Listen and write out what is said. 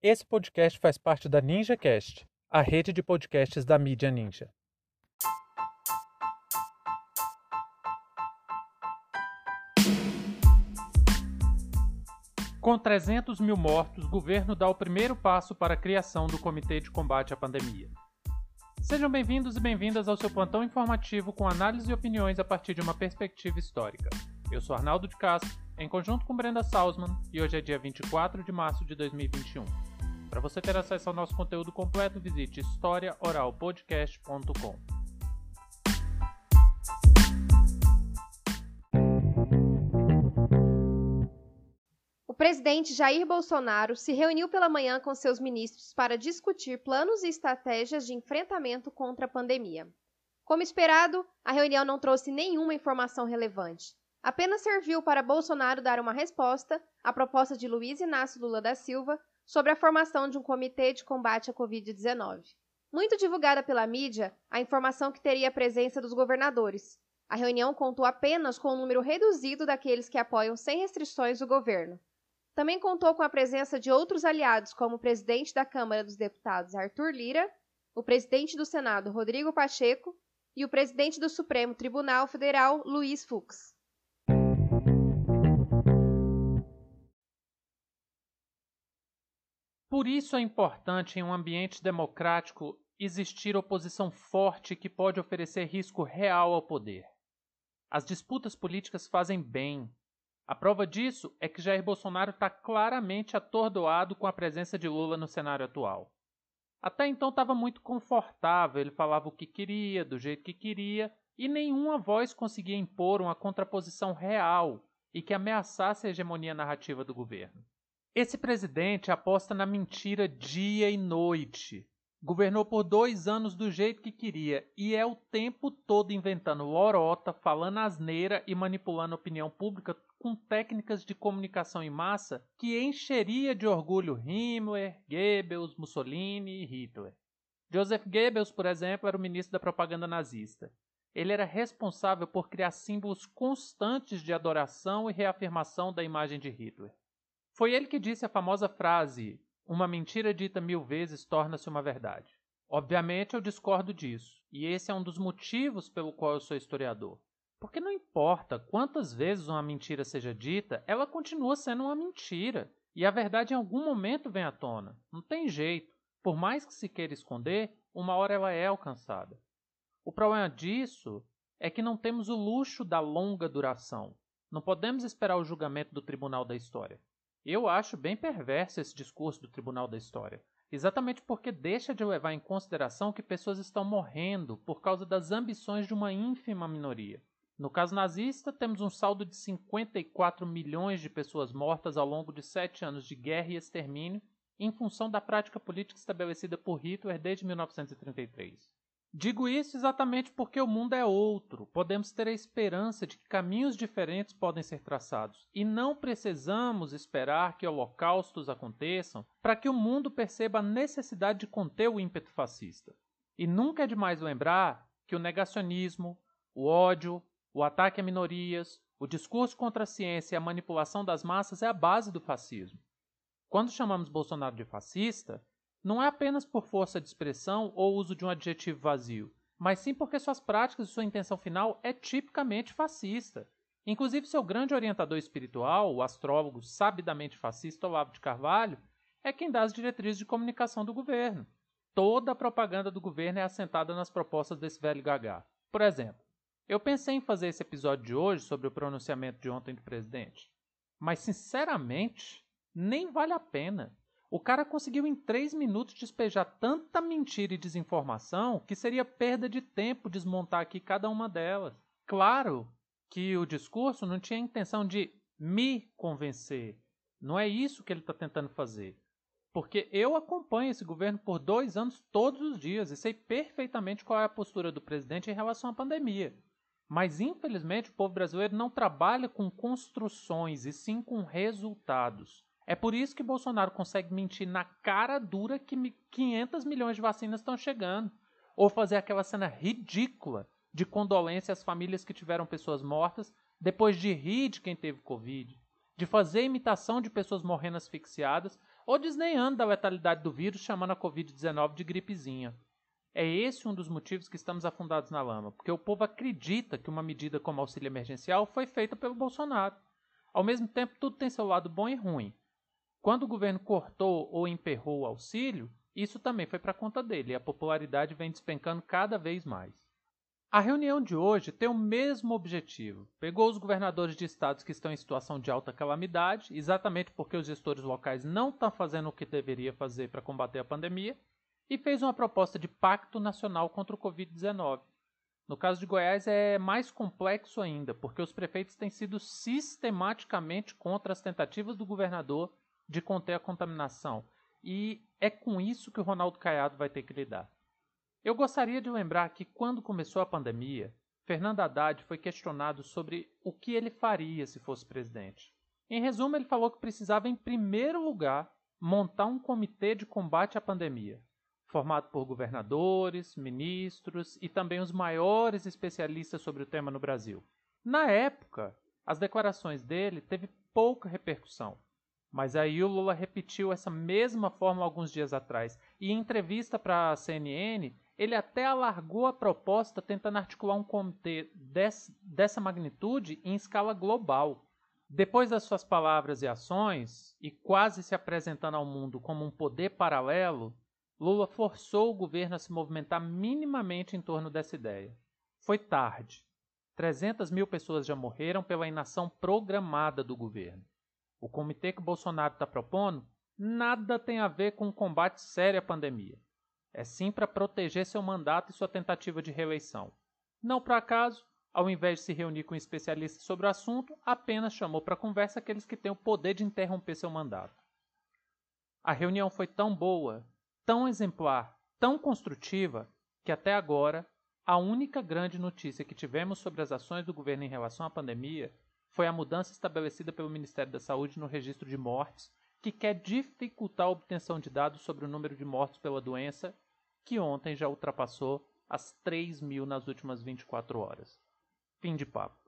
Esse podcast faz parte da NinjaCast, a rede de podcasts da mídia Ninja. Com 300 mil mortos, o governo dá o primeiro passo para a criação do Comitê de Combate à Pandemia. Sejam bem-vindos e bem-vindas ao seu plantão informativo com análise e opiniões a partir de uma perspectiva histórica. Eu sou Arnaldo de Castro, em conjunto com Brenda Salzman, e hoje é dia 24 de março de 2021. Para você ter acesso ao nosso conteúdo completo, visite historiaoralpodcast.com. O presidente Jair Bolsonaro se reuniu pela manhã com seus ministros para discutir planos e estratégias de enfrentamento contra a pandemia. Como esperado, a reunião não trouxe nenhuma informação relevante apenas serviu para Bolsonaro dar uma resposta à proposta de Luiz Inácio Lula da Silva sobre a formação de um comitê de combate à Covid-19. Muito divulgada pela mídia, a informação que teria a presença dos governadores. A reunião contou apenas com um número reduzido daqueles que apoiam sem restrições o governo. Também contou com a presença de outros aliados, como o presidente da Câmara dos Deputados, Arthur Lira, o presidente do Senado, Rodrigo Pacheco, e o presidente do Supremo Tribunal Federal, Luiz Fux. Por isso é importante em um ambiente democrático existir oposição forte que pode oferecer risco real ao poder. As disputas políticas fazem bem. A prova disso é que Jair Bolsonaro está claramente atordoado com a presença de Lula no cenário atual. Até então estava muito confortável, ele falava o que queria, do jeito que queria, e nenhuma voz conseguia impor uma contraposição real e que ameaçasse a hegemonia narrativa do governo. Esse presidente aposta na mentira dia e noite. Governou por dois anos do jeito que queria e é o tempo todo inventando lorota, falando asneira e manipulando a opinião pública com técnicas de comunicação em massa que encheria de orgulho Himmler, Goebbels, Mussolini e Hitler. Joseph Goebbels, por exemplo, era o ministro da propaganda nazista. Ele era responsável por criar símbolos constantes de adoração e reafirmação da imagem de Hitler. Foi ele que disse a famosa frase: Uma mentira dita mil vezes torna-se uma verdade. Obviamente eu discordo disso, e esse é um dos motivos pelo qual eu sou historiador. Porque não importa quantas vezes uma mentira seja dita, ela continua sendo uma mentira. E a verdade em algum momento vem à tona. Não tem jeito. Por mais que se queira esconder, uma hora ela é alcançada. O problema disso é que não temos o luxo da longa duração. Não podemos esperar o julgamento do tribunal da história. Eu acho bem perverso esse discurso do Tribunal da História, exatamente porque deixa de levar em consideração que pessoas estão morrendo por causa das ambições de uma ínfima minoria. No caso nazista, temos um saldo de 54 milhões de pessoas mortas ao longo de sete anos de guerra e extermínio, em função da prática política estabelecida por Hitler desde 1933. Digo isso exatamente porque o mundo é outro. Podemos ter a esperança de que caminhos diferentes podem ser traçados e não precisamos esperar que holocaustos aconteçam para que o mundo perceba a necessidade de conter o ímpeto fascista. E nunca é demais lembrar que o negacionismo, o ódio, o ataque a minorias, o discurso contra a ciência e a manipulação das massas é a base do fascismo. Quando chamamos Bolsonaro de fascista, não é apenas por força de expressão ou uso de um adjetivo vazio, mas sim porque suas práticas e sua intenção final é tipicamente fascista. Inclusive, seu grande orientador espiritual, o astrólogo sabidamente fascista Olavo de Carvalho, é quem dá as diretrizes de comunicação do governo. Toda a propaganda do governo é assentada nas propostas desse velho gagá. Por exemplo, eu pensei em fazer esse episódio de hoje sobre o pronunciamento de ontem do presidente, mas sinceramente, nem vale a pena. O cara conseguiu em três minutos despejar tanta mentira e desinformação que seria perda de tempo desmontar aqui cada uma delas. Claro que o discurso não tinha a intenção de me convencer. Não é isso que ele está tentando fazer. Porque eu acompanho esse governo por dois anos todos os dias e sei perfeitamente qual é a postura do presidente em relação à pandemia. Mas, infelizmente, o povo brasileiro não trabalha com construções e sim com resultados. É por isso que Bolsonaro consegue mentir na cara dura que 500 milhões de vacinas estão chegando. Ou fazer aquela cena ridícula de condolência às famílias que tiveram pessoas mortas, depois de rir de quem teve Covid. De fazer imitação de pessoas morrendo asfixiadas, ou desdenhando da letalidade do vírus, chamando a Covid-19 de gripezinha. É esse um dos motivos que estamos afundados na lama, porque o povo acredita que uma medida como auxílio emergencial foi feita pelo Bolsonaro. Ao mesmo tempo, tudo tem seu lado bom e ruim. Quando o governo cortou ou emperrou o auxílio, isso também foi para conta dele e a popularidade vem despencando cada vez mais. A reunião de hoje tem o mesmo objetivo. Pegou os governadores de estados que estão em situação de alta calamidade, exatamente porque os gestores locais não estão fazendo o que deveria fazer para combater a pandemia, e fez uma proposta de pacto nacional contra o Covid-19. No caso de Goiás é mais complexo ainda, porque os prefeitos têm sido sistematicamente contra as tentativas do governador de conter a contaminação, e é com isso que o Ronaldo Caiado vai ter que lidar. Eu gostaria de lembrar que quando começou a pandemia, Fernando Haddad foi questionado sobre o que ele faria se fosse presidente. Em resumo, ele falou que precisava, em primeiro lugar, montar um comitê de combate à pandemia, formado por governadores, ministros e também os maiores especialistas sobre o tema no Brasil. Na época, as declarações dele teve pouca repercussão, mas aí o Lula repetiu essa mesma forma alguns dias atrás e em entrevista para a CNN ele até alargou a proposta tentando articular um comitê dessa magnitude em escala global. Depois das suas palavras e ações, e quase se apresentando ao mundo como um poder paralelo, Lula forçou o governo a se movimentar minimamente em torno dessa ideia. Foi tarde. 300 mil pessoas já morreram pela inação programada do governo. O comitê que Bolsonaro está propondo nada tem a ver com um combate sério à pandemia. É sim para proteger seu mandato e sua tentativa de reeleição. Não por acaso, ao invés de se reunir com especialistas sobre o assunto, apenas chamou para conversa aqueles que têm o poder de interromper seu mandato. A reunião foi tão boa tão exemplar, tão construtiva, que até agora a única grande notícia que tivemos sobre as ações do governo em relação à pandemia foi a mudança estabelecida pelo Ministério da Saúde no registro de mortes, que quer dificultar a obtenção de dados sobre o número de mortos pela doença, que ontem já ultrapassou as 3 mil nas últimas 24 horas. Fim de papo.